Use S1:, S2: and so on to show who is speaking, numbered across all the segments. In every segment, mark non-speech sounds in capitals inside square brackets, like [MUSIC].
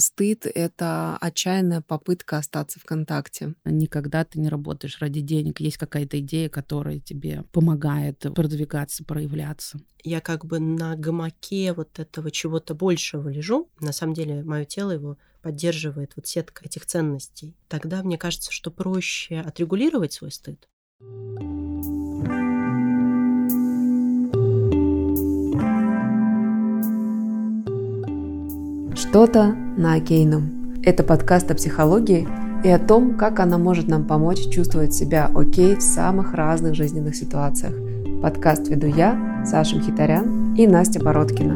S1: стыд — это отчаянная попытка остаться в контакте.
S2: Никогда ты не работаешь ради денег. Есть какая-то идея, которая тебе помогает продвигаться, проявляться.
S3: Я как бы на гамаке вот этого чего-то большего лежу. На самом деле мое тело его поддерживает вот сетка этих ценностей. Тогда мне кажется, что проще отрегулировать свой стыд.
S1: Что-то на окейном. Это подкаст о психологии и о том, как она может нам помочь чувствовать себя окей в самых разных жизненных ситуациях. Подкаст веду я, Саша Мхитарян и Настя Бородкина.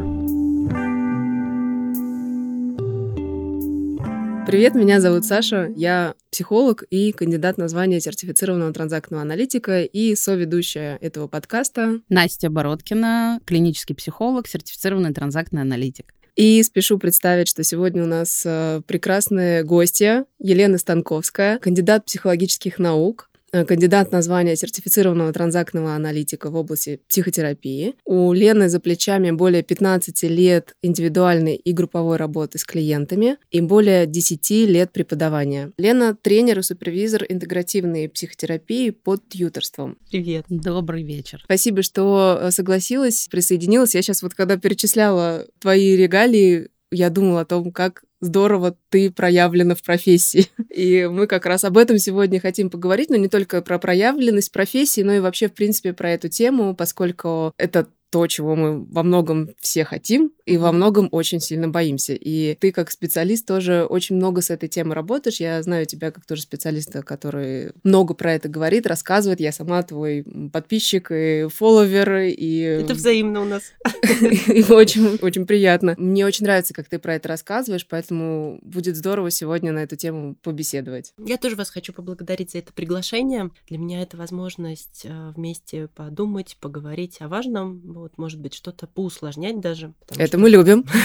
S1: Привет, меня зовут Саша, я психолог и кандидат на звание сертифицированного транзактного аналитика и соведущая этого подкаста.
S2: Настя Бородкина, клинический психолог, сертифицированный транзактный аналитик.
S1: И спешу представить, что сегодня у нас э, прекрасная гостья Елена Станковская, кандидат психологических наук, кандидат на звание сертифицированного транзактного аналитика в области психотерапии. У Лены за плечами более 15 лет индивидуальной и групповой работы с клиентами и более 10 лет преподавания. Лена — тренер и супервизор интегративной психотерапии под тьюторством.
S3: Привет.
S2: Добрый вечер.
S1: Спасибо, что э, согласилась, присоединилась. Я сейчас вот когда перечисляла твои регалии, я думала о том, как здорово ты проявлена в профессии. [LAUGHS] И мы как раз об этом сегодня хотим поговорить, но не только про проявленность профессии, но и вообще, в принципе, про эту тему, поскольку это то, чего мы во многом все хотим и во многом очень сильно боимся. И ты как специалист тоже очень много с этой темой работаешь. Я знаю тебя как тоже специалиста, который много про это говорит, рассказывает. Я сама твой подписчик и фолловер. И...
S3: Это взаимно у нас. [LAUGHS]
S1: И очень, очень приятно. Мне очень нравится, как ты про это рассказываешь, поэтому будет здорово сегодня на эту тему побеседовать.
S3: Я тоже вас хочу поблагодарить за это приглашение. Для меня это возможность э, вместе подумать, поговорить о важном, вот, может быть, что-то поусложнять даже.
S1: Это что... мы любим. [LAUGHS]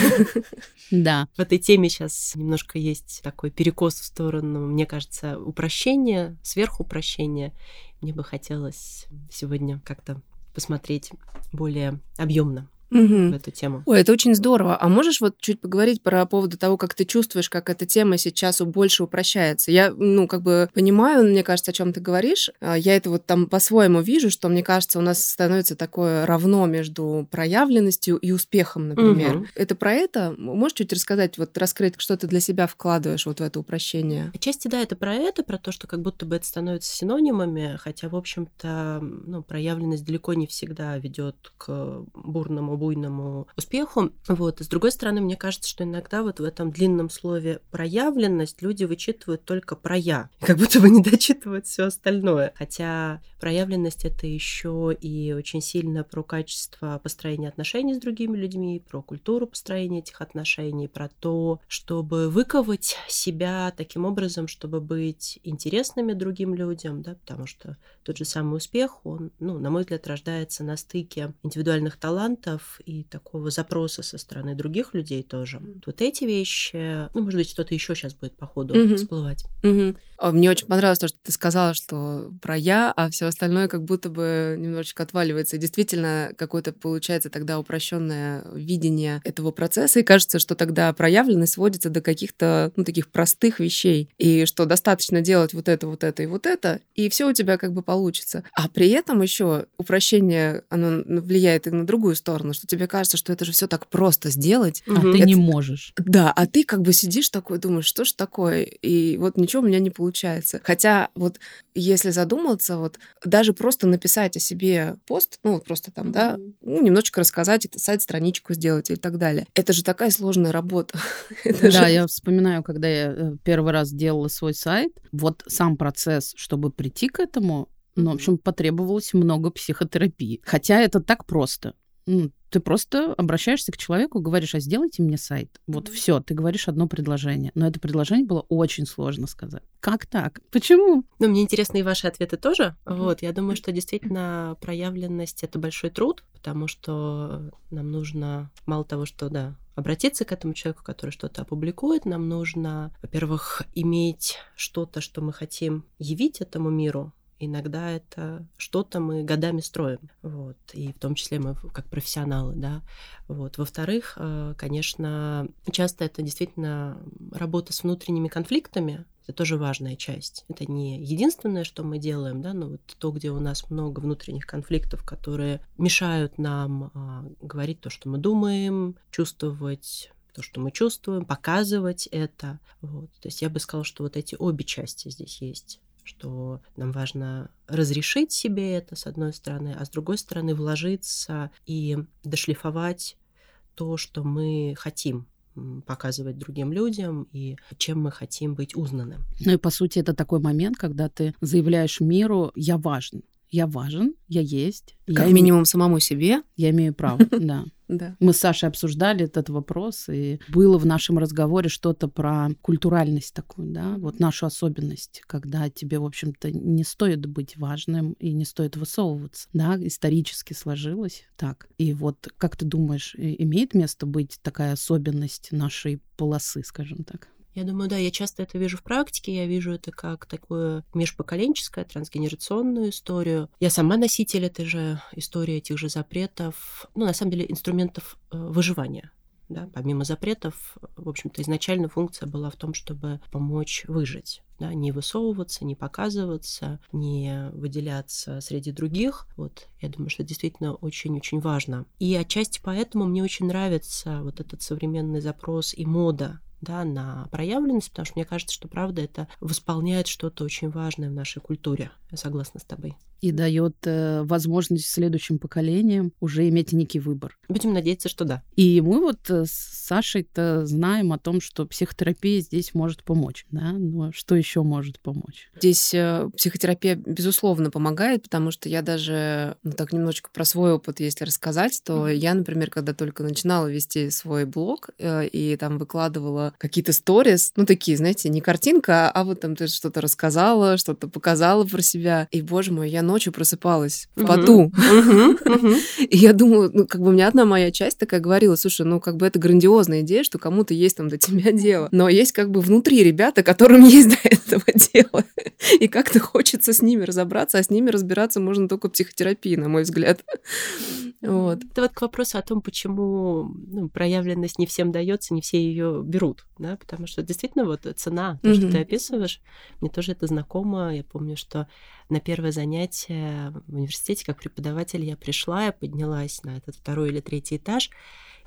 S2: Да.
S3: В этой теме сейчас немножко есть такой перекос в сторону, мне кажется, упрощения, сверхупрощения. Мне бы хотелось сегодня как-то посмотреть более объемно угу. в эту тему.
S1: Ой, это очень здорово. А можешь вот чуть поговорить про поводу того, как ты чувствуешь, как эта тема сейчас больше упрощается? Я, ну, как бы понимаю, мне кажется, о чем ты говоришь. А, я это вот там по-своему вижу, что, мне кажется, у нас становится такое равно между проявленностью и успехом, например. Угу. Это про это? Можешь чуть рассказать, вот раскрыть, что ты для себя вкладываешь вот в это упрощение?
S3: Отчасти, да, это про это, про то, что как будто бы это становится синонимами, хотя, в общем-то, ну, проявленность далеко не всегда ведет к бурному буйному успеху. Вот. С другой стороны, мне кажется, что иногда вот в этом длинном слове проявленность люди вычитывают только про я, как будто бы не дочитывают все остальное. Хотя проявленность это еще и очень сильно про качество построения отношений с другими людьми, про культуру построения этих отношений, про то, чтобы выковать себя таким образом, чтобы быть интересными другим людям, да, потому что тот же самый успех, он, ну, на мой взгляд, rождается на стыке индивидуальных талантов и такого запроса со стороны других людей тоже. Вот эти вещи, ну, может быть, что-то еще сейчас будет по ходу mm-hmm. всплывать.
S1: Mm-hmm. Мне очень понравилось то, что ты сказала, что про я, а все остальное как будто бы немножечко отваливается. И действительно, какое-то получается тогда упрощенное видение этого процесса, и кажется, что тогда проявленность сводится до каких-то, ну, таких простых вещей, и что достаточно делать вот это, вот это и вот это, и все у тебя как бы получится. А при этом еще упрощение, оно влияет и на другую сторону, что тебе кажется, что это же все так просто сделать.
S2: А это... ты не можешь.
S1: Да, а ты как бы сидишь такой, думаешь, что ж такое? И вот ничего у меня не получается. Хотя вот если задуматься, вот даже просто написать о себе пост, ну вот просто там, да, ну, немножечко рассказать, это сайт-страничку сделать и так далее. Это же такая сложная работа. [LAUGHS]
S2: да, я вспоминаю, когда я э, первый раз делала свой сайт, вот сам процесс, чтобы прийти к этому, ну, в общем, потребовалось много психотерапии. Хотя это так просто. Ну, ты просто обращаешься к человеку, говоришь, а сделайте мне сайт. Вот mm-hmm. все, ты говоришь одно предложение. Но это предложение было очень сложно сказать. Как так? Почему?
S3: Ну, мне интересны и ваши ответы тоже. Mm-hmm. Вот, я думаю, что действительно проявленность это большой труд, потому что нам нужно мало того, что да, обратиться к этому человеку, который что-то опубликует, нам нужно, во-первых, иметь что-то, что мы хотим явить этому миру, Иногда это что-то мы годами строим, вот, и в том числе мы как профессионалы, да, вот. Во-вторых, э, конечно, часто это действительно работа с внутренними конфликтами, это тоже важная часть. Это не единственное, что мы делаем, да, но вот то, где у нас много внутренних конфликтов, которые мешают нам а, говорить то, что мы думаем, чувствовать то, что мы чувствуем, показывать это. Вот. То есть я бы сказала, что вот эти обе части здесь есть что нам важно разрешить себе это, с одной стороны, а с другой стороны вложиться и дошлифовать то, что мы хотим показывать другим людям и чем мы хотим быть узнанным.
S2: Ну и по сути это такой момент, когда ты заявляешь миру «я важен», я важен, я есть.
S1: Как
S2: я
S1: минимум самому себе.
S2: Я имею право, [LAUGHS] да.
S1: Да.
S2: Мы с Сашей обсуждали этот вопрос, и было в нашем разговоре что-то про культуральность такую, да, вот нашу особенность, когда тебе, в общем-то, не стоит быть важным и не стоит высовываться, да, исторически сложилось так. И вот как ты думаешь, имеет место быть такая особенность нашей полосы, скажем так?
S3: Я думаю, да, я часто это вижу в практике, я вижу это как такое межпоколенческое, трансгенерационную историю. Я сама носитель этой же истории, этих же запретов, ну, на самом деле, инструментов э, выживания. Да, помимо запретов, в общем-то, изначально функция была в том, чтобы помочь выжить. Да, не высовываться, не показываться, не выделяться среди других. Вот, я думаю, что это действительно очень-очень важно. И отчасти поэтому мне очень нравится вот этот современный запрос и мода да, на проявленность, потому что мне кажется, что правда это восполняет что-то очень важное в нашей культуре. Я согласна с тобой
S2: и дает э, возможность следующим поколениям уже иметь некий выбор.
S3: Будем надеяться, что да.
S2: И мы вот э, с Сашей-то знаем о том, что психотерапия здесь может помочь, да, но что еще может помочь?
S1: Здесь э, психотерапия, безусловно, помогает, потому что я даже, ну, так немножечко про свой опыт, если рассказать, то mm-hmm. я, например, когда только начинала вести свой блог э, и там выкладывала какие-то сторис, ну, такие, знаете, не картинка, а вот там ты что-то рассказала, что-то показала про себя, и, боже мой, я ночью просыпалась в поту. [LAUGHS] И я думаю, ну, как бы у меня одна моя часть такая говорила, слушай, ну, как бы это грандиозная идея, что кому-то есть там до тебя дело. Но есть как бы внутри ребята, которым [LAUGHS] есть до этого дело. И как-то хочется с ними разобраться, а с ними разбираться можно только психотерапии, на мой взгляд.
S3: Вот. Это вот к вопросу о том, почему ну, проявленность не всем дается, не все ее берут, да, потому что действительно вот цена, то, что ты описываешь, мне тоже это знакомо. Я помню, что на первое занятие в университете как преподаватель я пришла, я поднялась на этот второй или третий этаж,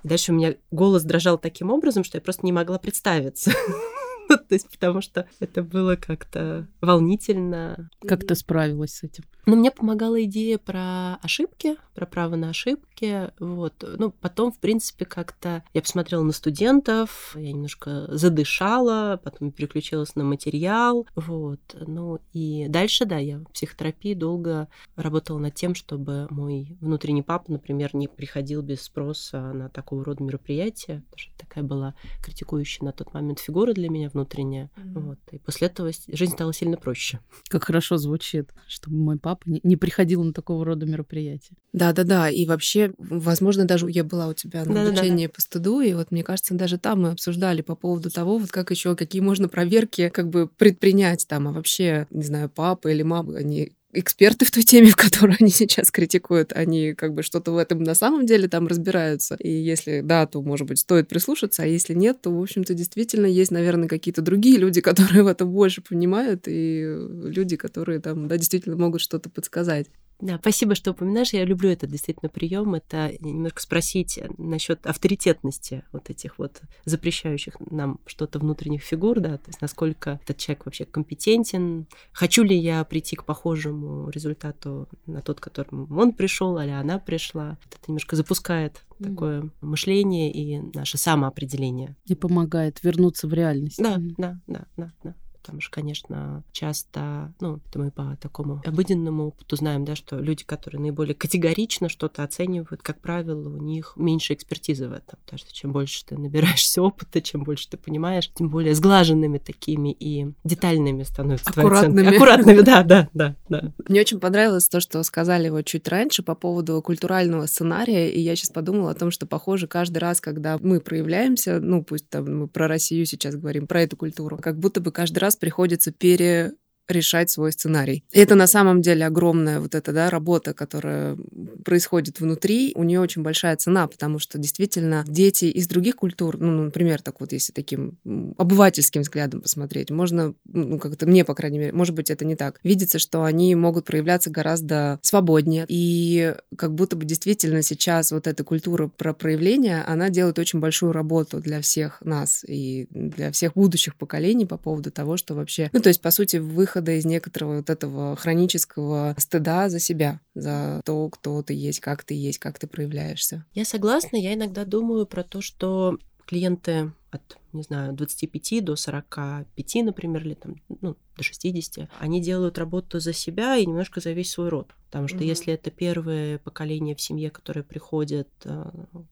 S3: и дальше у меня голос дрожал таким образом, что я просто не могла представиться. [LAUGHS] [LAUGHS] То есть потому что это было как-то волнительно.
S2: Как ты справилась с этим?
S3: Но мне помогала идея про ошибки, про право на ошибки. Вот. Ну, потом, в принципе, как-то я посмотрела на студентов, я немножко задышала, потом переключилась на материал. Вот. Ну, и дальше, да, я в психотерапии долго работала над тем, чтобы мой внутренний папа, например, не приходил без спроса на такого рода мероприятия, потому что такая была критикующая на тот момент фигура для меня внутренняя. Mm-hmm. Вот. И после этого жизнь стала сильно проще.
S2: Как хорошо звучит, чтобы мой папа не приходил на такого рода мероприятия.
S1: Да-да-да, и вообще, возможно, даже я была у тебя на обучении по стыду, и вот мне кажется, даже там мы обсуждали по поводу того, вот как еще, какие можно проверки как бы предпринять там, а вообще, не знаю, папа или мама, они эксперты в той теме, [LAUGHS] в которой они сейчас критикуют, они как бы что-то в этом на самом деле там разбираются. И если да, то, может быть, стоит прислушаться, а если нет, то, в общем-то, действительно есть, наверное, какие-то другие люди, [LAUGHS] которые в этом больше понимают, и люди, которые там, да, действительно могут что-то подсказать.
S3: Да, спасибо, что упоминаешь. Я люблю этот действительно прием. Это немножко спросить насчет авторитетности вот этих вот запрещающих нам что-то внутренних фигур, да, то есть насколько этот человек вообще компетентен, хочу ли я прийти к похожему результату на тот, к которому он пришел, или она пришла. Это немножко запускает mm-hmm. такое мышление и наше самоопределение.
S2: И помогает вернуться в реальность.
S3: Да, да, да, да, да потому что, конечно, часто, ну, это мы по такому обыденному опыту знаем, да, что люди, которые наиболее категорично что-то оценивают, как правило, у них меньше экспертизы в этом, потому что чем больше ты набираешься [LAUGHS] опыта, чем больше ты понимаешь, тем более сглаженными такими и детальными становятся
S1: Аккуратными.
S3: Аккуратными, да, да, да, да.
S1: Мне очень понравилось то, что сказали вот чуть раньше по поводу культурального сценария, и я сейчас подумала о том, что, похоже, каждый раз, когда мы проявляемся, ну, пусть там мы про Россию сейчас говорим, про эту культуру, как будто бы каждый раз приходится пере решать свой сценарий. И это на самом деле огромная вот эта да, работа, которая происходит внутри. У нее очень большая цена, потому что действительно дети из других культур, ну, например, так вот, если таким обывательским взглядом посмотреть, можно, ну, как-то мне, по крайней мере, может быть, это не так, видится, что они могут проявляться гораздо свободнее. И как будто бы действительно сейчас вот эта культура про проявление, она делает очень большую работу для всех нас и для всех будущих поколений по поводу того, что вообще... Ну, то есть, по сути, выхода из некоторого вот этого хронического стыда за себя, за то, кто ты есть, как ты есть, как ты проявляешься.
S3: Я согласна. Я иногда думаю про то, что клиенты от, не знаю, 25 до 45, например, или там, ну, до 60, они делают работу за себя и немножко за весь свой род. Потому что mm-hmm. если это первое поколение в семье, которое приходит э,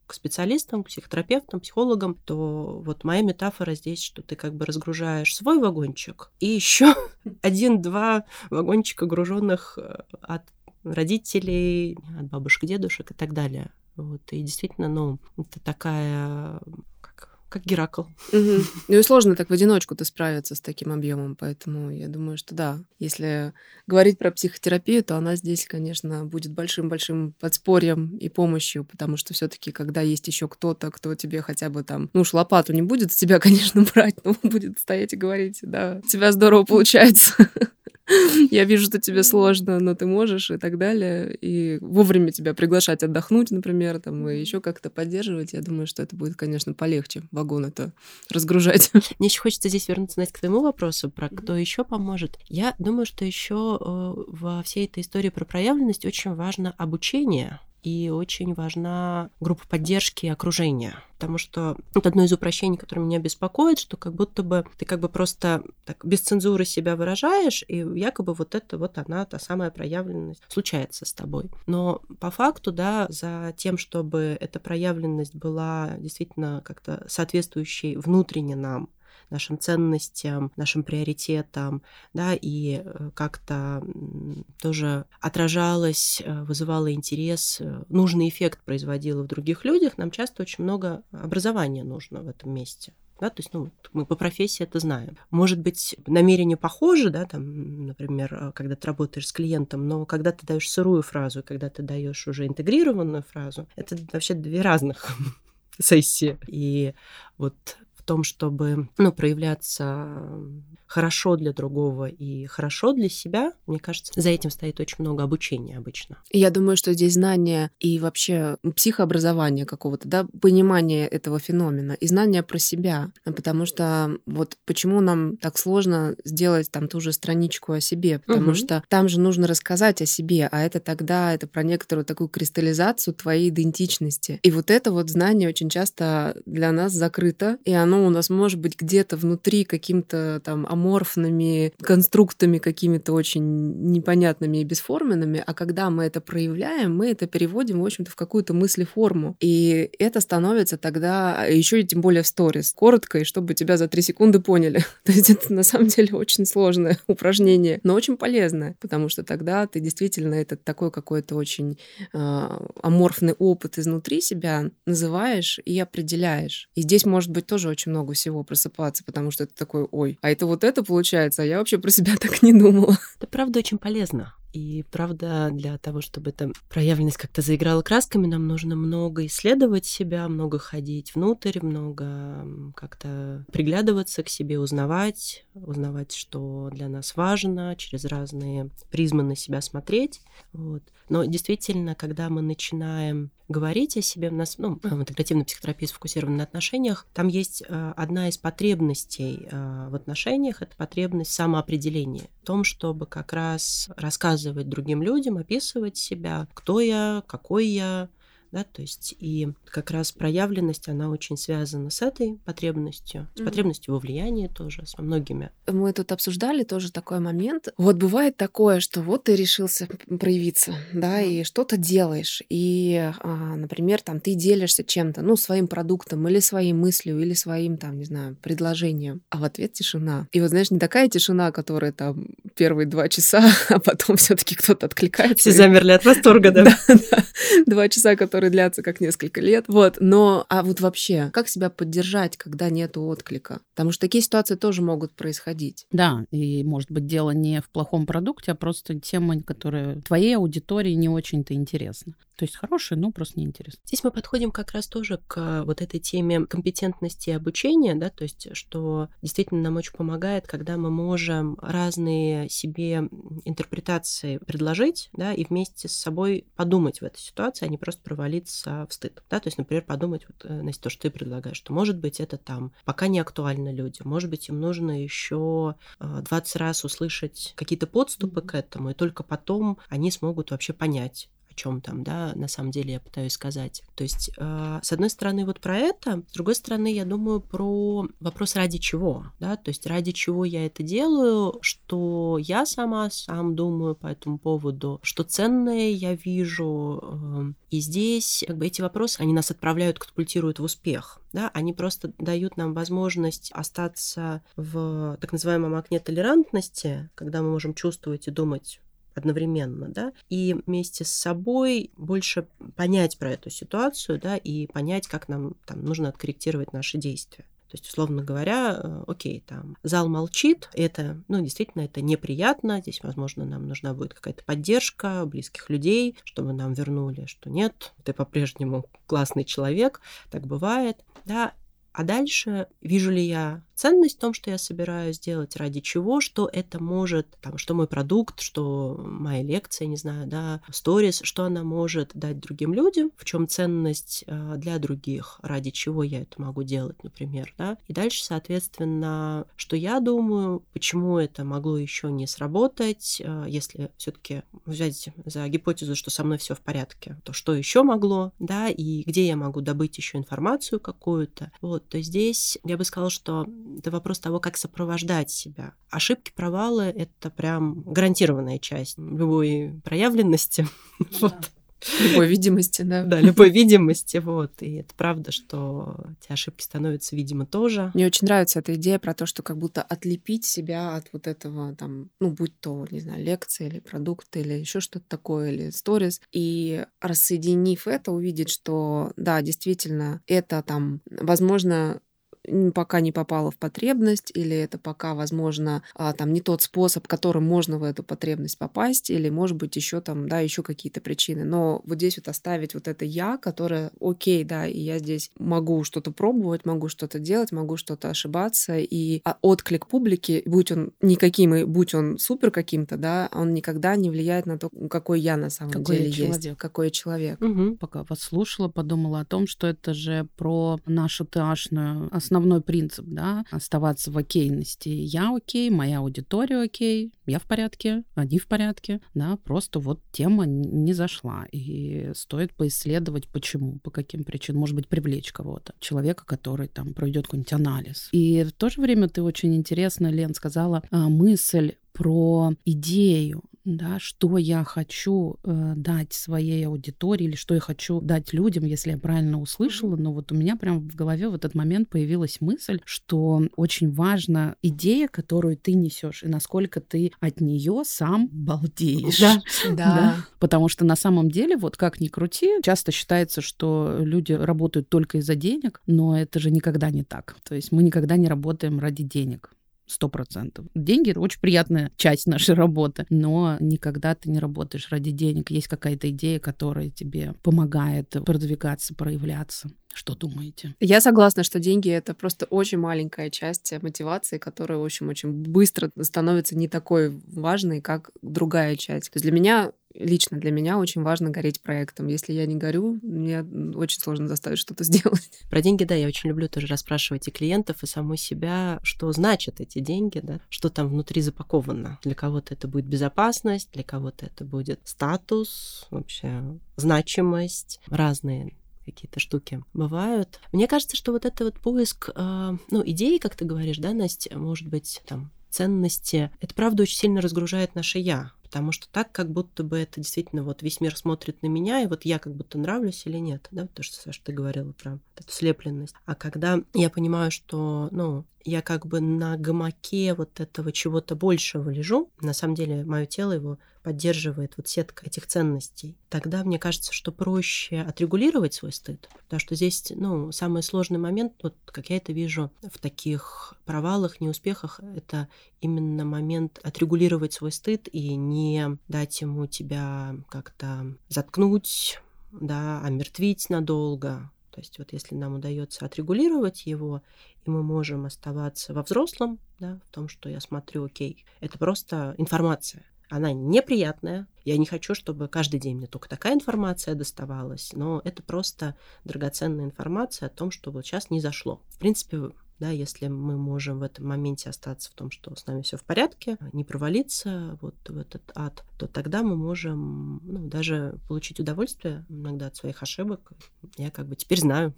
S3: к специалистам, к психотерапевтам, психологам, то вот моя метафора здесь, что ты как бы разгружаешь свой вагончик и еще [LAUGHS] один-два вагончика, груженных э, от родителей, от бабушек, дедушек и так далее. Вот, и действительно, ну, это такая как Геракл.
S1: Угу. [LAUGHS] Ну и сложно так в одиночку-то справиться с таким объемом, поэтому я думаю, что да, если говорить про психотерапию, то она здесь, конечно, будет большим-большим подспорьем и помощью, потому что все-таки, когда есть еще кто-то, кто тебе хотя бы там, ну уж лопату не будет с тебя, [LAUGHS] конечно, брать, но будет стоять и говорить, да, у тебя здорово получается. [LAUGHS] [LAUGHS] я вижу, что тебе сложно, но ты можешь и так далее. И вовремя тебя приглашать отдохнуть, например, там, и еще как-то поддерживать. Я думаю, что это будет, конечно, полегче вагон это [LAUGHS] разгружать. [LAUGHS]
S3: Мне еще хочется здесь вернуться, знаете, к твоему вопросу про кто еще поможет. Я думаю, что еще э, во всей этой истории про проявленность очень важно обучение и очень важна группа поддержки и окружения. Потому что это одно из упрощений, которое меня беспокоит, что как будто бы ты как бы просто так без цензуры себя выражаешь, и якобы вот это вот она, та самая проявленность, случается с тобой. Но по факту, да, за тем, чтобы эта проявленность была действительно как-то соответствующей внутренне нам, нашим ценностям, нашим приоритетам, да, и э, как-то тоже отражалось, э, вызывало интерес, э, нужный эффект производило в других людях, нам часто очень много образования нужно в этом месте. Да, то есть, ну, мы по профессии это знаем. Может быть, намерения похожи, да, там, например, когда ты работаешь с клиентом, но когда ты даешь сырую фразу, когда ты даешь уже интегрированную фразу, это вообще две разных [LAUGHS] сессии. И вот том, чтобы ну, проявляться хорошо для другого и хорошо для себя, мне кажется, за этим стоит очень много обучения обычно.
S1: Я думаю, что здесь знание и вообще психообразование какого-то, да, понимание этого феномена и знание про себя. Потому что вот почему нам так сложно сделать там ту же страничку о себе, потому угу. что там же нужно рассказать о себе, а это тогда это про некоторую такую кристаллизацию твоей идентичности. И вот это вот знание очень часто для нас закрыто, и оно у нас может быть где-то внутри каким-то там аморфными конструктами какими-то очень непонятными и бесформенными, а когда мы это проявляем, мы это переводим, в общем-то, в какую-то мыслеформу. И это становится тогда, еще и тем более в сторис, коротко, и чтобы тебя за три секунды поняли. [LAUGHS] То есть это на самом деле очень сложное [LAUGHS] упражнение, но очень полезное, потому что тогда ты действительно этот такой какой-то очень э, аморфный опыт изнутри себя называешь и определяешь. И здесь может быть тоже очень много всего просыпаться, потому что это такой, ой, а это вот это получается, а я вообще про себя [LAUGHS] так не думала.
S3: Это правда очень полезно. И правда, для того, чтобы эта проявленность как-то заиграла красками, нам нужно много исследовать себя, много ходить внутрь, много как-то приглядываться к себе, узнавать, узнавать, что для нас важно, через разные призмы на себя смотреть. Вот. Но действительно, когда мы начинаем говорить о себе, у нас, ну, интегративная психотерапия сфокусирована на отношениях, там есть э, одна из потребностей э, в отношениях, это потребность самоопределения. В том, чтобы как раз рассказывать другим людям, описывать себя, кто я, какой я, да, то есть и как раз проявленность, она очень связана с этой потребностью, с mm-hmm. потребностью во влиянии тоже, с многими.
S1: Мы тут обсуждали тоже такой момент. Вот бывает такое, что вот ты решился проявиться, да, и что-то делаешь, и, а, например, там ты делишься чем-то, ну, своим продуктом или своей мыслью, или своим, там, не знаю, предложением, а в ответ тишина. И вот, знаешь, не такая тишина, которая там первые два часа, [LAUGHS] а потом все-таки кто-то откликается.
S3: Все замерли от восторга, [LAUGHS] да?
S1: Да, Два часа, которые длятся как несколько лет. Вот, но, а вот вообще, как себя поддержать, когда нету отклика? Потому что такие ситуации тоже могут происходить.
S2: Да, и может быть дело не в плохом продукте, а просто тема, которая твоей аудитории не очень-то интересна. То есть хорошая, но просто неинтересно.
S3: Здесь мы подходим как раз тоже к вот этой теме компетентности и обучения, да, то есть что действительно нам очень помогает, когда мы можем разные себе интерпретации предложить, да, и вместе с собой подумать в этой ситуации, а не просто провалиться в стыд, да, то есть, например, подумать, вот, э, Настя, то, что ты предлагаешь, что, может быть, это там пока не актуально людям, может быть, им нужно еще 20 раз услышать какие-то подступы к этому, и только потом они смогут вообще понять, чем там, да, на самом деле я пытаюсь сказать. То есть, э, с одной стороны, вот про это, с другой стороны, я думаю про вопрос ради чего, да, то есть ради чего я это делаю, что я сама сам думаю по этому поводу, что ценное я вижу, э, и здесь? Как бы эти вопросы, они нас отправляют, катапультируют в успех, да, они просто дают нам возможность остаться в так называемом окне толерантности, когда мы можем чувствовать и думать одновременно, да, и вместе с собой больше понять про эту ситуацию, да, и понять, как нам там нужно откорректировать наши действия. То есть, условно говоря, э, окей, там зал молчит, это, ну, действительно, это неприятно. Здесь, возможно, нам нужна будет какая-то поддержка близких людей, чтобы нам вернули, что нет, ты по-прежнему классный человек, так бывает, да. А дальше вижу ли я ценность в том, что я собираюсь сделать, ради чего, что это может, там, что мой продукт, что моя лекция, не знаю, да, сторис, что она может дать другим людям, в чем ценность э, для других, ради чего я это могу делать, например, да. И дальше, соответственно, что я думаю, почему это могло еще не сработать, э, если все-таки взять за гипотезу, что со мной все в порядке, то что еще могло, да, и где я могу добыть еще информацию какую-то. Вот, то здесь я бы сказала, что это вопрос того, как сопровождать себя. Ошибки, провалы — это прям гарантированная часть любой проявленности. [LAUGHS]
S1: вот. Любой видимости, да.
S3: Да, любой видимости, вот. И это правда, что эти ошибки становятся, видимо, тоже.
S1: Мне очень нравится эта идея про то, что как будто отлепить себя от вот этого, там, ну, будь то, не знаю, лекция или продукт, или еще что-то такое, или сторис, и рассоединив это, увидеть, что, да, действительно, это там, возможно, пока не попала в потребность, или это пока, возможно, а, там не тот способ, которым можно в эту потребность попасть, или, может быть, еще там, да, еще какие-то причины. Но вот здесь вот оставить вот это я, которое, окей, да, и я здесь могу что-то пробовать, могу что-то делать, могу что-то ошибаться, и а, отклик публики, будь он никаким, и будь он супер каким-то, да, он никогда не влияет на то, какой я на самом какой деле человек. есть, какой я человек.
S2: Угу. Пока вас слушала, подумала о том, что это же про нашу ташную основной принцип, да, оставаться в окейности. Я окей, моя аудитория окей, я в порядке, они в порядке, да, просто вот тема не зашла. И стоит поисследовать, почему, по каким причинам, может быть, привлечь кого-то, человека, который там проведет какой-нибудь анализ. И в то же время ты очень интересно, Лен, сказала а, мысль про идею, да, что я хочу э, дать своей аудитории или что я хочу дать людям, если я правильно услышала. Но вот у меня прям в голове в этот момент появилась мысль, что очень важна идея, которую ты несешь, и насколько ты от нее сам балдеешь.
S1: Да, [LAUGHS] да. да.
S2: Потому что на самом деле, вот как ни крути, часто считается, что люди работают только из-за денег, но это же никогда не так. То есть мы никогда не работаем ради денег сто процентов. Деньги — очень приятная часть нашей работы, но никогда ты не работаешь ради денег. Есть какая-то идея, которая тебе помогает продвигаться, проявляться. Что думаете?
S1: Я согласна, что деньги — это просто очень маленькая часть мотивации, которая, в общем, очень быстро становится не такой важной, как другая часть. То есть для меня лично для меня очень важно гореть проектом. Если я не горю, мне очень сложно заставить что-то [LAUGHS] сделать.
S3: Про деньги, да, я очень люблю тоже расспрашивать и клиентов, и саму себя, что значат эти деньги, да, что там внутри запаковано. Для кого-то это будет безопасность, для кого-то это будет статус, вообще значимость, разные какие-то штуки бывают. Мне кажется, что вот это вот поиск, э, ну, идеи, как ты говоришь, да, Настя, может быть, там, ценности, это правда очень сильно разгружает наше я. Потому что так как будто бы это действительно вот весь мир смотрит на меня, и вот я как будто нравлюсь или нет, да, то, что, Саша, ты говорила про эту слепленность. А когда я понимаю, что, ну, я как бы на гамаке вот этого чего-то большего лежу, на самом деле мое тело его поддерживает вот сетка этих ценностей, тогда мне кажется, что проще отрегулировать свой стыд, потому что здесь, ну, самый сложный момент, вот как я это вижу в таких провалах, неуспехах, это именно момент отрегулировать свой стыд и не дать ему тебя как-то заткнуть, да, омертвить надолго, то есть вот если нам удается отрегулировать его, и мы можем оставаться во взрослом, да, в том, что я смотрю, окей, это просто информация. Она неприятная. Я не хочу, чтобы каждый день мне только такая информация доставалась, но это просто драгоценная информация о том, что вот сейчас не зашло. В принципе, да, если мы можем в этом моменте остаться в том, что с нами все в порядке, не провалиться вот в этот ад, то тогда мы можем ну, даже получить удовольствие иногда от своих ошибок. Я как бы теперь знаю.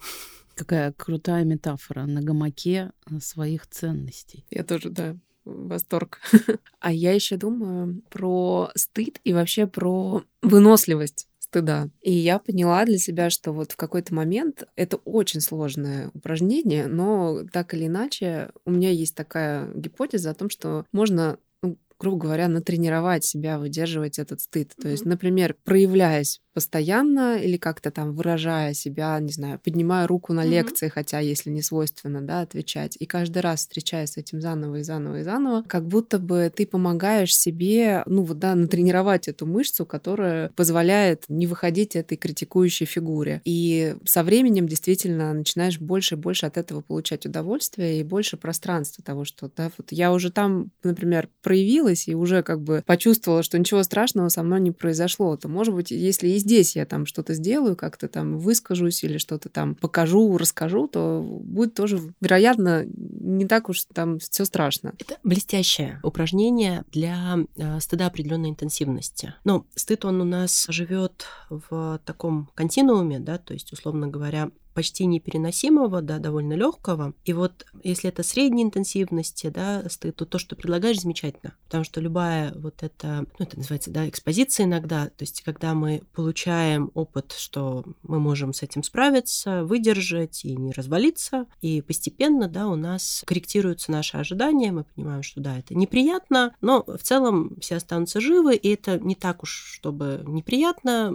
S2: Какая крутая метафора на гамаке своих ценностей.
S1: Я тоже, да, восторг. [LAUGHS] А я еще думаю про стыд и вообще про выносливость стыда. И я поняла для себя, что вот в какой-то момент это очень сложное упражнение, но так или иначе у меня есть такая гипотеза о том, что можно ну, грубо говоря, натренировать себя выдерживать этот стыд. Mm-hmm. То есть, например, проявляясь постоянно или как-то там выражая себя, не знаю, поднимая руку на mm-hmm. лекции, хотя если не свойственно, да, отвечать. И каждый раз встречаясь с этим заново и заново и заново, как будто бы ты помогаешь себе, ну вот, да, натренировать эту мышцу, которая позволяет не выходить этой критикующей фигуре. И со временем действительно начинаешь больше и больше от этого получать удовольствие и больше пространства того, что, да, вот я уже там, например, проявилась и уже как бы почувствовала, что ничего страшного со мной не произошло, то, может быть, если есть здесь я там что-то сделаю, как-то там выскажусь или что-то там покажу, расскажу, то будет тоже, вероятно, не так уж там все страшно.
S3: Это блестящее упражнение для э, стыда определенной интенсивности. Но стыд, он у нас живет в таком континууме, да, то есть, условно говоря, почти непереносимого, да, довольно легкого. И вот если это средней интенсивности, да, стыд, то то, что предлагаешь, замечательно. Потому что любая вот эта, ну, это называется, да, экспозиция иногда, то есть когда мы получаем опыт, что мы можем с этим справиться, выдержать и не развалиться, и постепенно, да, у нас корректируются наши ожидания, мы понимаем, что, да, это неприятно, но в целом все останутся живы, и это не так уж, чтобы неприятно,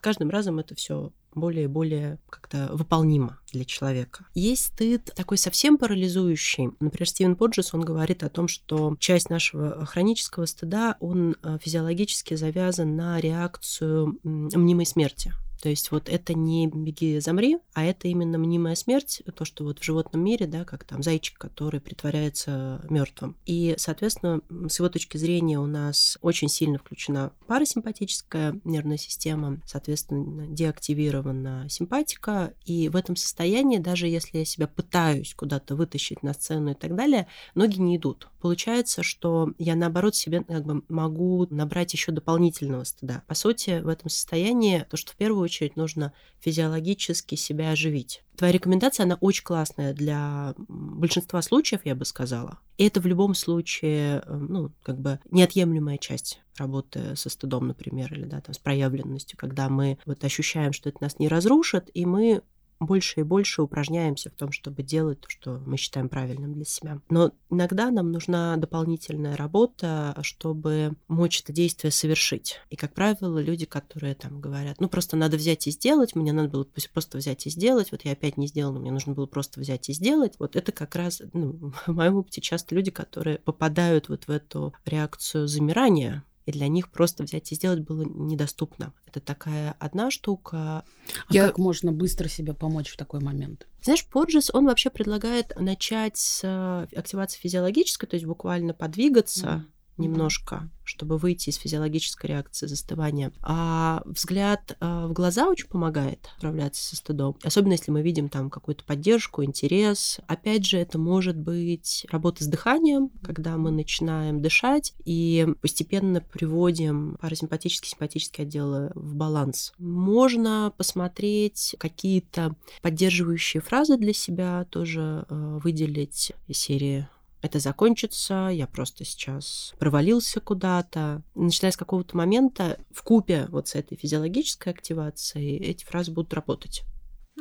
S3: каждым разом это все более и более как-то выполнимо для человека. Есть стыд такой совсем парализующий. Например, Стивен Поджес, он говорит о том, что часть нашего хронического стыда, он э, физиологически завязан на реакцию мнимой смерти. То есть вот это не беги, замри, а это именно мнимая смерть, то, что вот в животном мире, да, как там зайчик, который притворяется мертвым. И, соответственно, с его точки зрения у нас очень сильно включена парасимпатическая нервная система, соответственно, деактивирована симпатика, и в этом состоянии, даже если я себя пытаюсь куда-то вытащить на сцену и так далее, ноги не идут. Получается, что я, наоборот, себе как бы могу набрать еще дополнительного стыда. По сути, в этом состоянии то, что в первую очередь нужно физиологически себя оживить. Твоя рекомендация, она очень классная для большинства случаев, я бы сказала. И это в любом случае, э, ну, как бы неотъемлемая часть работы со стыдом, например, или да, там, с проявленностью, когда мы вот ощущаем, что это нас не разрушит, и мы больше и больше упражняемся в том, чтобы делать то, что мы считаем правильным для себя. Но иногда нам нужна дополнительная работа, чтобы мочь это действие совершить. И, как правило, люди, которые там говорят, ну, просто надо взять и сделать, мне надо было просто взять и сделать, вот я опять не сделала, мне нужно было просто взять и сделать. Вот это как раз, ну, [LAUGHS] в моем опыте часто люди, которые попадают вот в эту реакцию замирания, и для них просто взять и сделать было недоступно. Это такая одна штука. А
S2: Я... как можно быстро себе помочь в такой момент?
S3: Знаешь, Поджес, он вообще предлагает начать с э, активации физиологической, то есть буквально подвигаться, mm немножко, чтобы выйти из физиологической реакции застывания. А взгляд э, в глаза очень помогает справляться со стыдом. Особенно если мы видим там какую-то поддержку, интерес. Опять же, это может быть работа с дыханием, когда мы начинаем дышать и постепенно приводим парасимпатические симпатические отделы в баланс. Можно посмотреть какие-то поддерживающие фразы для себя, тоже э, выделить из серии это закончится, я просто сейчас провалился куда-то. Начиная с какого-то момента, в купе вот с этой физиологической активацией, эти фразы будут работать.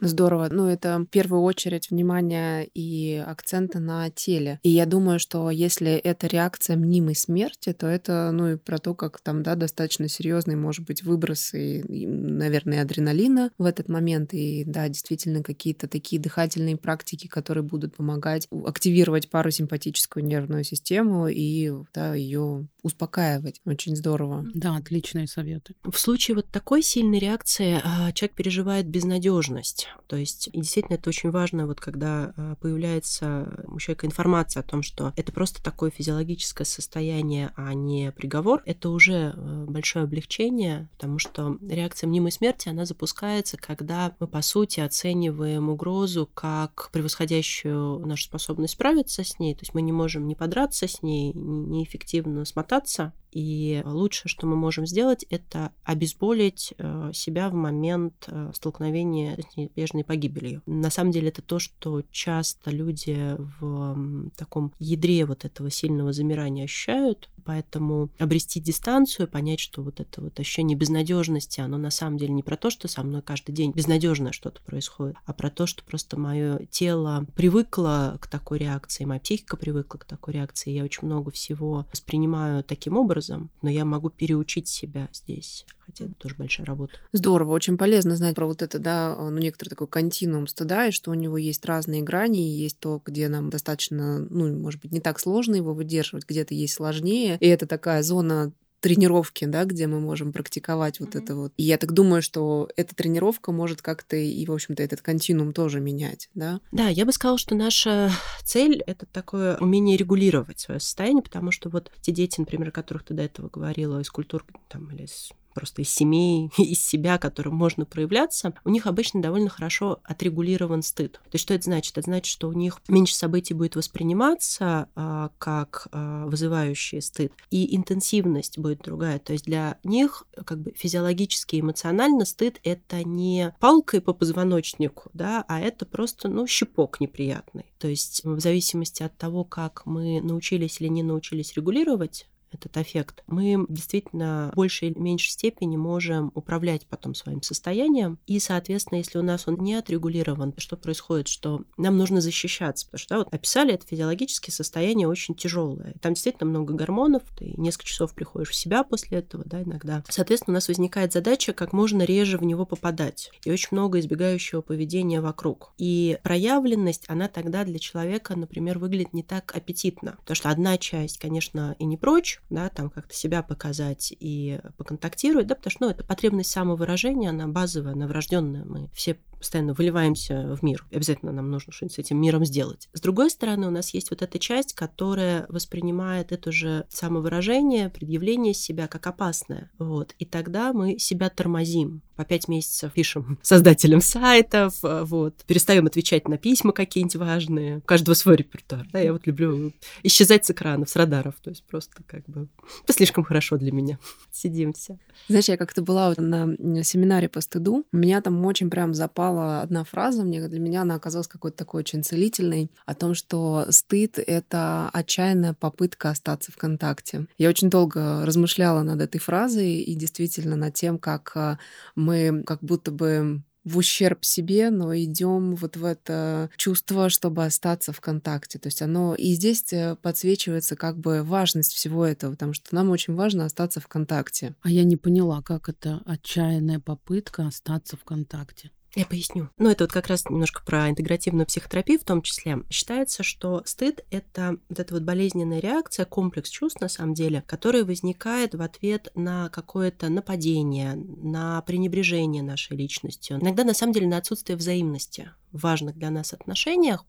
S1: Здорово. Ну, это в первую очередь внимание и акценты на теле. И я думаю, что если это реакция мнимой смерти, то это, ну, и про то, как там, да, достаточно серьезный может быть выброс и, и наверное, адреналина в этот момент. И, да, действительно, какие-то такие дыхательные практики, которые будут помогать активировать парасимпатическую нервную систему и, да, ее успокаивать. Очень здорово.
S2: Да, отличные советы.
S3: В случае вот такой сильной реакции а, человек переживает безнадежность. То есть, действительно, это очень важно, вот когда а, появляется у человека информация о том, что это просто такое физиологическое состояние, а не приговор, это уже а, большое облегчение, потому что реакция мнимой смерти, она запускается, когда мы, по сути, оцениваем угрозу как превосходящую нашу способность справиться с ней, то есть мы не можем не подраться с ней, неэффективно смотаться, и лучшее, что мы можем сделать, это обезболить э, себя в момент э, столкновения с неизбежной погибелью. На самом деле это то, что часто люди в таком ядре вот этого сильного замирания ощущают, поэтому обрести дистанцию, понять, что вот это вот ощущение безнадежности, оно на самом деле не про то, что со мной каждый день безнадежно что-то происходит, а про то, что просто мое тело привыкло к такой реакции, моя психика привыкла к такой реакции, я очень много всего воспринимаю таким образом, образом, но я могу переучить себя здесь хотя это тоже большая работа.
S1: Здорово, очень полезно знать про вот это, да, ну, некоторый такой континуум стыда, и что у него есть разные грани, есть то, где нам достаточно, ну, может быть, не так сложно его выдерживать, где-то есть сложнее, и это такая зона тренировки, да, где мы можем практиковать вот mm-hmm. это вот. И я так думаю, что эта тренировка может как-то и, в общем-то, этот континуум тоже менять, да?
S3: Да, я бы сказала, что наша цель — это такое умение регулировать свое состояние, потому что вот те дети, например, о которых ты до этого говорила, из культур там, или из просто из семей, [LAUGHS] из себя, которым можно проявляться, у них обычно довольно хорошо отрегулирован стыд. То есть что это значит? Это значит, что у них меньше событий будет восприниматься а, как а, вызывающий стыд, и интенсивность будет другая. То есть для них как бы физиологически и эмоционально стыд — это не палкой по позвоночнику, да, а это просто, ну, щепок неприятный. То есть в зависимости от того, как мы научились или не научились регулировать этот эффект, мы действительно в большей или меньшей степени можем управлять потом своим состоянием. И, соответственно, если у нас он не отрегулирован, что происходит, что нам нужно защищаться, потому что да, вот описали это физиологическое состояние очень тяжелое. Там действительно много гормонов, ты несколько часов приходишь в себя после этого, да, иногда. Соответственно, у нас возникает задача как можно реже в него попадать. И очень много избегающего поведения вокруг. И проявленность, она тогда для человека, например, выглядит не так аппетитно. Потому что одна часть, конечно, и не прочь, да, там как-то себя показать и поконтактировать, да, потому что, ну, это потребность самовыражения, она базовая, она врожденная, мы все постоянно выливаемся в мир. Обязательно нам нужно что-нибудь с этим миром сделать. С другой стороны, у нас есть вот эта часть, которая воспринимает это же самовыражение, предъявление себя как опасное. Вот. И тогда мы себя тормозим. По пять месяцев пишем [LAUGHS] создателям сайтов, вот. перестаем отвечать на письма какие-нибудь важные. У каждого свой репертуар. Да, я вот люблю исчезать с экранов, с радаров. То есть просто как бы это слишком хорошо для меня. [LAUGHS] Сидим все.
S1: Знаешь, я как-то была на семинаре по стыду. Меня там очень прям запал попала одна фраза, мне для меня она оказалась какой-то такой очень целительной, о том, что стыд — это отчаянная попытка остаться в контакте. Я очень долго размышляла над этой фразой и действительно над тем, как э, мы как будто бы в ущерб себе, но идем вот в это чувство, чтобы остаться в контакте. То есть оно и здесь э, подсвечивается как бы важность всего этого, потому что нам очень важно остаться в контакте.
S2: А я не поняла, как это отчаянная попытка остаться в контакте.
S3: Я поясню. Ну, это вот как раз немножко про интегративную психотерапию в том числе. Считается, что стыд — это вот эта вот болезненная реакция, комплекс чувств, на самом деле, который возникает в ответ на какое-то нападение, на пренебрежение нашей личностью. Иногда, на самом деле, на отсутствие взаимности в важных для нас отношениях,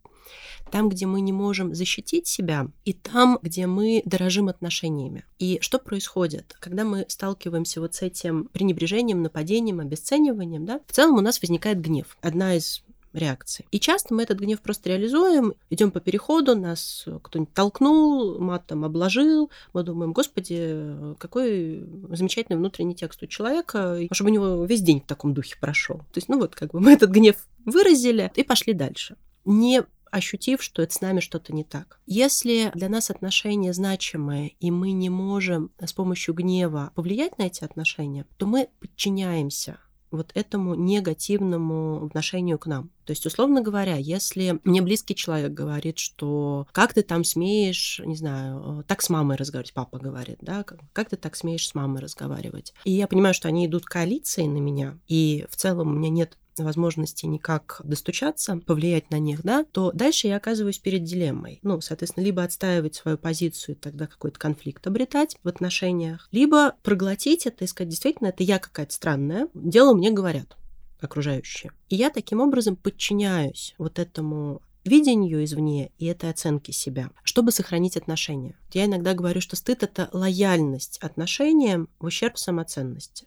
S3: там, где мы не можем защитить себя, и там, где мы дорожим отношениями. И что происходит, когда мы сталкиваемся вот с этим пренебрежением, нападением, обесцениванием, да, в целом у нас возникает гнев. Одна из реакции. И часто мы этот гнев просто реализуем, идем по переходу, нас кто-нибудь толкнул, матом обложил, мы думаем, господи, какой замечательный внутренний текст у человека, чтобы у него весь день в таком духе прошел. То есть, ну вот, как бы мы этот гнев выразили и пошли дальше. Не ощутив, что это с нами что-то не так. Если для нас отношения значимые, и мы не можем с помощью гнева повлиять на эти отношения, то мы подчиняемся вот этому негативному отношению к нам. То есть, условно говоря, если мне близкий человек говорит, что как ты там смеешь, не знаю, так с мамой разговаривать, папа говорит, да, как, как ты так смеешь с мамой разговаривать. И я понимаю, что они идут коалицией на меня, и в целом у меня нет возможности никак достучаться, повлиять на них, да, то дальше я оказываюсь перед дилеммой. Ну, соответственно, либо отстаивать свою позицию, тогда какой-то конфликт обретать в отношениях, либо проглотить это и сказать, действительно, это я какая-то странная, дело мне говорят окружающие. И я таким образом подчиняюсь вот этому видению извне и этой оценки себя, чтобы сохранить отношения. Я иногда говорю, что стыд — это лояльность отношениям в ущерб самоценности.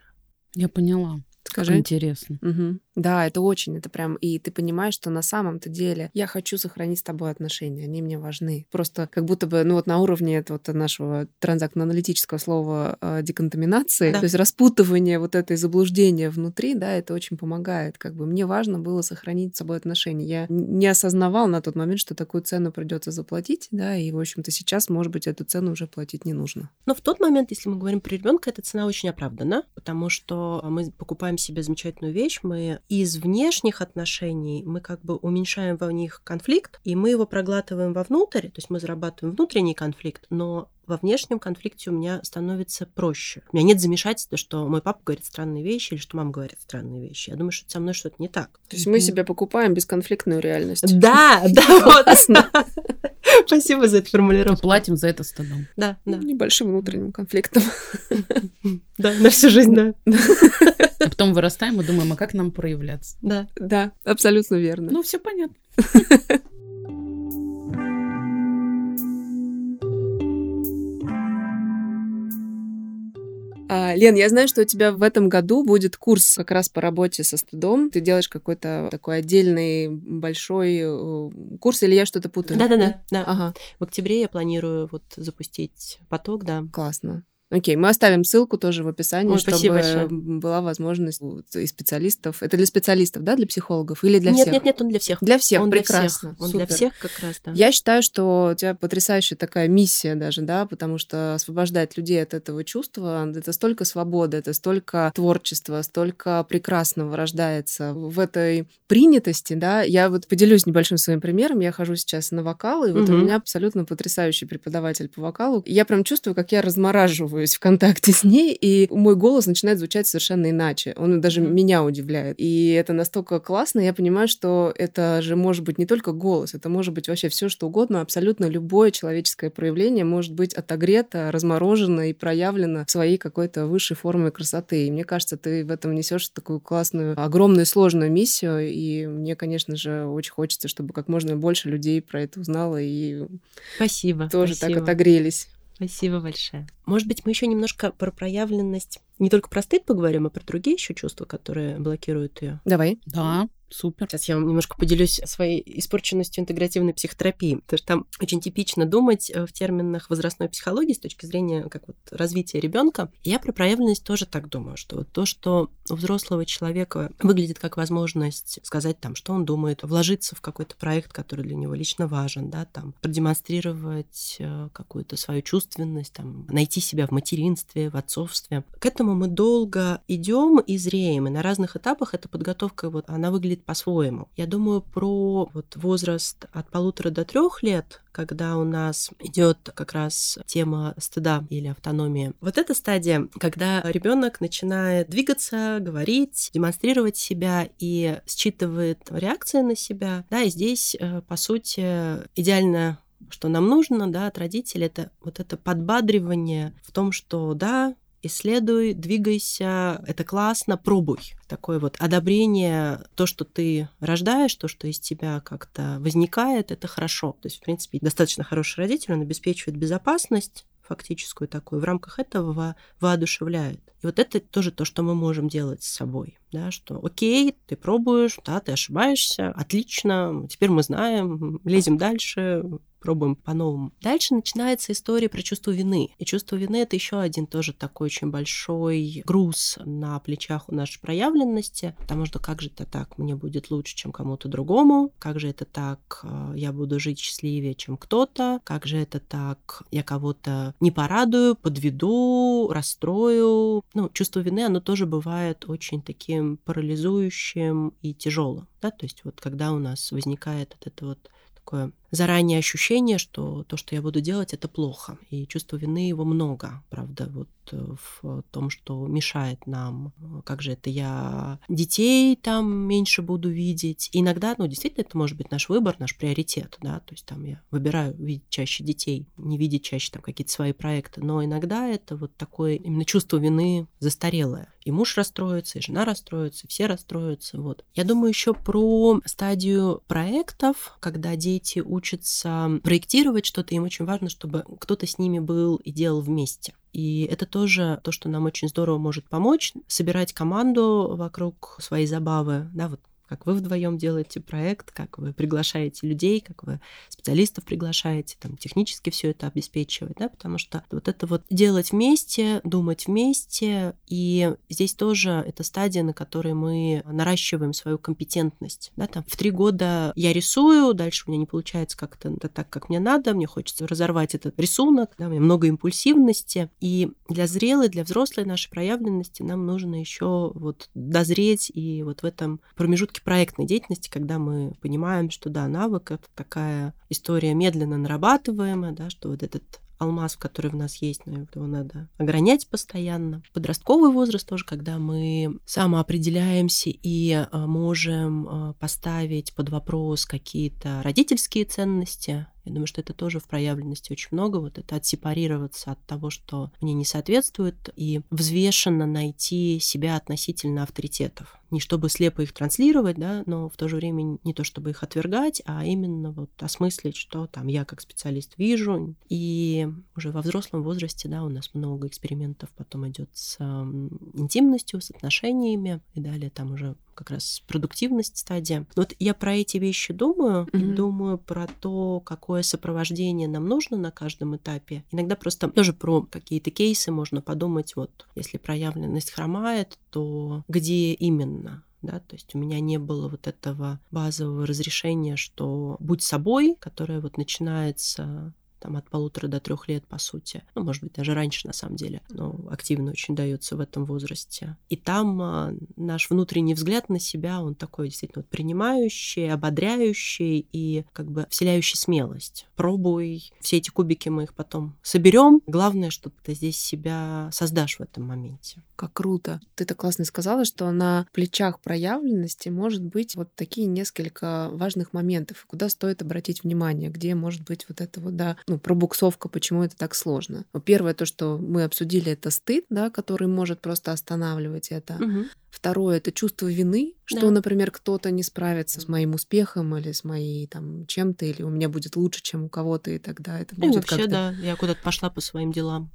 S2: Я поняла. Скажи. Интересно.
S1: Угу. Да, это очень, это прям, и ты понимаешь, что на самом-то деле я хочу сохранить с тобой отношения, они мне важны. Просто как будто бы, ну вот на уровне этого нашего транзактно-аналитического слова э, деконтаминации, да. то есть распутывание вот этой заблуждения внутри, да, это очень помогает. Как бы мне важно было сохранить с собой отношения. Я не осознавал на тот момент, что такую цену придется заплатить, да, и, в общем-то, сейчас, может быть, эту цену уже платить не нужно.
S3: Но в тот момент, если мы говорим про ребенка, эта цена очень оправдана, потому что мы покупаем себе замечательную вещь, мы из внешних отношений мы как бы уменьшаем в них конфликт, и мы его проглатываем вовнутрь, то есть мы зарабатываем внутренний конфликт, но во внешнем конфликте у меня становится проще. У меня нет замешательства, что мой папа говорит странные вещи или что мама говорит странные вещи. Я думаю, что со мной что-то не так.
S1: То есть мы себе покупаем бесконфликтную реальность.
S3: Да, да, вот. [LAUGHS] Спасибо за эту формулировку.
S2: Платим за это стыдом.
S3: Да, да.
S1: Небольшим внутренним конфликтом. [LAUGHS]
S3: Да, на всю жизнь, да.
S2: А потом вырастаем и думаем, а как нам проявляться?
S3: Да.
S1: Да, абсолютно верно.
S2: Ну, все понятно. [LAUGHS]
S1: Лен, я знаю, что у тебя в этом году будет курс как раз по работе со стыдом. Ты делаешь какой-то такой отдельный большой э, курс, или я что-то путаю?
S3: Да-да-да. да. Ага. В октябре я планирую вот запустить поток, да.
S1: Классно. Окей, мы оставим ссылку тоже в описании, Ой, чтобы была возможность и специалистов. Это для специалистов, да, для психологов или для
S3: нет,
S1: всех?
S3: Нет, нет, он для всех.
S1: Для всех,
S3: он
S1: прекрасно.
S3: Для всех. Он Супер. для всех как раз, да.
S1: Я считаю, что у тебя потрясающая такая миссия даже, да, потому что освобождать людей от этого чувства, это столько свободы, это столько творчества, столько прекрасного рождается в этой принятости, да. Я вот поделюсь небольшим своим примером. Я хожу сейчас на вокал, и вот угу. у меня абсолютно потрясающий преподаватель по вокалу. Я прям чувствую, как я размораживаю в контакте с ней, и мой голос начинает звучать совершенно иначе. Он даже меня удивляет. И это настолько классно, я понимаю, что это же может быть не только голос, это может быть вообще все что угодно, абсолютно любое человеческое проявление может быть отогрето, разморожено и проявлено своей какой-то высшей формой красоты. И мне кажется, ты в этом несешь такую классную, огромную, сложную миссию, и мне, конечно же, очень хочется, чтобы как можно больше людей про это узнало и
S3: Спасибо.
S1: тоже
S3: спасибо.
S1: так отогрелись.
S3: Спасибо большое. Может быть, мы еще немножко про проявленность не только про стыд поговорим, а про другие еще чувства, которые блокируют ее.
S1: Давай.
S2: Да. Супер.
S3: Сейчас я вам немножко поделюсь своей испорченностью интегративной психотерапии, потому что там очень типично думать э, в терминах возрастной психологии с точки зрения как вот развития ребенка. Я про проявленность тоже так думаю, что то, что у взрослого человека выглядит как возможность сказать там, что он думает, вложиться в какой-то проект, который для него лично важен, да, там, продемонстрировать э, какую-то свою чувственность, там, найти себя в материнстве, в отцовстве. К этому мы долго идем и зреем, и на разных этапах эта подготовка, вот, она выглядит по-своему. Я думаю про вот возраст от полутора до трех лет, когда у нас идет как раз тема стыда или автономии. Вот эта стадия, когда ребенок начинает двигаться, говорить, демонстрировать себя и считывает реакции на себя. Да, и здесь, э, по сути, идеально что нам нужно, да, от родителей, это вот это подбадривание в том, что да, исследуй, двигайся, это классно, пробуй. Такое вот одобрение, то, что ты рождаешь, то, что из тебя как-то возникает, это хорошо. То есть, в принципе, достаточно хороший родитель, он обеспечивает безопасность, фактическую такую, в рамках этого воодушевляет. И вот это тоже то, что мы можем делать с собой. Да, что окей, ты пробуешь, да, ты ошибаешься, отлично, теперь мы знаем, лезем дальше, пробуем по-новому. Дальше начинается история про чувство вины. И чувство вины это еще один тоже такой очень большой груз на плечах у нашей проявленности, потому что как же это так, мне будет лучше, чем кому-то другому, как же это так, э, я буду жить счастливее, чем кто-то, как же это так, я кого-то не порадую, подведу, расстрою. Ну, чувство вины, оно тоже бывает очень таким парализующим и тяжелым. Да? То есть вот когда у нас возникает вот это вот такое заранее ощущение, что то, что я буду делать, это плохо. И чувство вины его много, правда, вот э, в том, что мешает нам. Как же это я детей там меньше буду видеть. И иногда, ну, действительно, это может быть наш выбор, наш приоритет, да, то есть там я выбираю видеть чаще детей, не видеть чаще там какие-то свои проекты, но иногда это вот такое именно чувство вины застарелое. И муж расстроится, и жена расстроится, все расстроятся, вот. Я думаю еще про стадию проектов, когда дети учатся проектировать что-то, им очень важно, чтобы кто-то с ними был и делал вместе. И это тоже то, что нам очень здорово может помочь, собирать команду вокруг своей забавы, да, вот как вы вдвоем делаете проект, как вы приглашаете людей, как вы специалистов приглашаете, там, технически все это обеспечивать, да, потому что вот это вот делать вместе, думать вместе, и здесь тоже это стадия, на которой мы наращиваем свою компетентность, да, там, в три года я рисую, дальше у меня не получается как-то это так, как мне надо, мне хочется разорвать этот рисунок, да, у меня много импульсивности, и для зрелой, для взрослой нашей проявленности нам нужно еще вот дозреть и вот в этом промежутке промежутке проектной деятельности, когда мы понимаем, что да, навык это такая история медленно нарабатываемая, да, что вот этот алмаз, который в нас есть, но его надо огранять постоянно. Подростковый возраст тоже, когда мы самоопределяемся и а, можем а, поставить под вопрос какие-то родительские ценности, я думаю, что это тоже в проявленности очень много. Вот это отсепарироваться от того, что мне не соответствует, и взвешенно найти себя относительно авторитетов. Не чтобы слепо их транслировать, да, но в то же время не то чтобы их отвергать, а именно вот осмыслить, что там я как специалист вижу. И уже во взрослом возрасте, да, у нас много экспериментов потом идет с интимностью, с отношениями, и далее там уже как раз продуктивность стадия. Вот я про эти вещи думаю, mm-hmm. и думаю про то, какое сопровождение нам нужно на каждом этапе. Иногда просто тоже про какие-то кейсы можно подумать, вот если проявленность хромает, то где именно? да, то есть у меня не было вот этого базового разрешения, что будь собой, которое вот начинается там, от полутора до трех лет, по сути. Ну, может быть, даже раньше, на самом деле, но активно очень дается в этом возрасте. И там а, наш внутренний взгляд на себя, он такой действительно вот принимающий, ободряющий и как бы вселяющий смелость. Пробуй, все эти кубики мы их потом соберем. Главное, что ты здесь себя создашь в этом моменте.
S1: Как круто. Ты так классно сказала, что на плечах проявленности может быть вот такие несколько важных моментов, куда стоит обратить внимание, где может быть вот это вот, да, ну, пробуксовка, почему это так сложно. Первое, то, что мы обсудили, это стыд, да, который может просто останавливать это.
S3: Угу.
S1: Второе это чувство вины, что, да. например, кто-то не справится с моим успехом или с моей там чем-то, или у меня будет лучше, чем у кого-то, и тогда это будет.
S3: И вообще, да, я куда-то пошла по своим делам.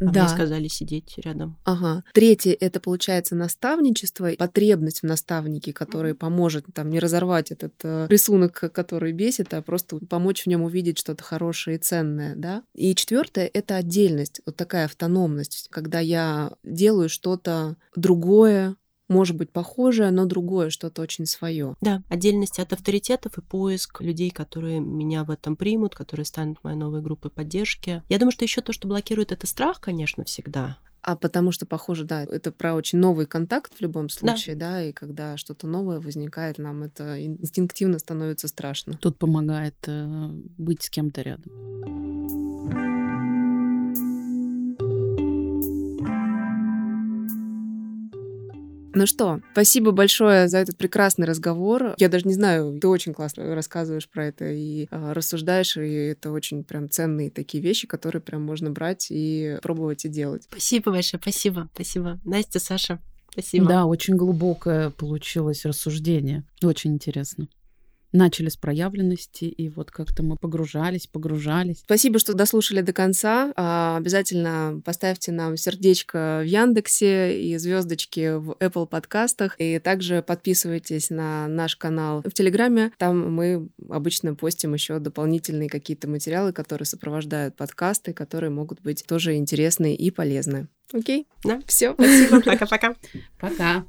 S3: А да. мне сказали сидеть рядом.
S1: Ага. Третье — это, получается, наставничество, потребность в наставнике, который поможет там не разорвать этот э, рисунок, который бесит, а просто помочь в нем увидеть что-то хорошее и ценное, да. И четвертое — это отдельность, вот такая автономность, когда я делаю что-то другое, может быть похожее, но другое, что-то очень свое.
S3: Да, отдельность от авторитетов и поиск людей, которые меня в этом примут, которые станут моей новой группой поддержки. Я думаю, что еще то, что блокирует, это страх, конечно, всегда.
S1: А потому что, похоже, да, это про очень новый контакт в любом случае, да, да и когда что-то новое возникает, нам это инстинктивно становится страшно.
S2: Тут помогает э, быть с кем-то рядом.
S1: Ну что, спасибо большое за этот прекрасный разговор. Я даже не знаю, ты очень классно рассказываешь про это и э, рассуждаешь, и это очень прям ценные такие вещи, которые прям можно брать и пробовать и делать.
S3: Спасибо большое, спасибо, спасибо. Настя, Саша, спасибо.
S2: Да, очень глубокое получилось рассуждение. Очень интересно. Начали с проявленности, и вот как-то мы погружались, погружались.
S1: Спасибо, что дослушали до конца. А, обязательно поставьте нам сердечко в Яндексе и звездочки в Apple подкастах. И также подписывайтесь на наш канал в Телеграме. Там мы обычно постим еще дополнительные какие-то материалы, которые сопровождают подкасты, которые могут быть тоже интересны и полезны. Окей?
S3: Да.
S1: Все.
S3: Спасибо. Пока-пока.
S2: Пока.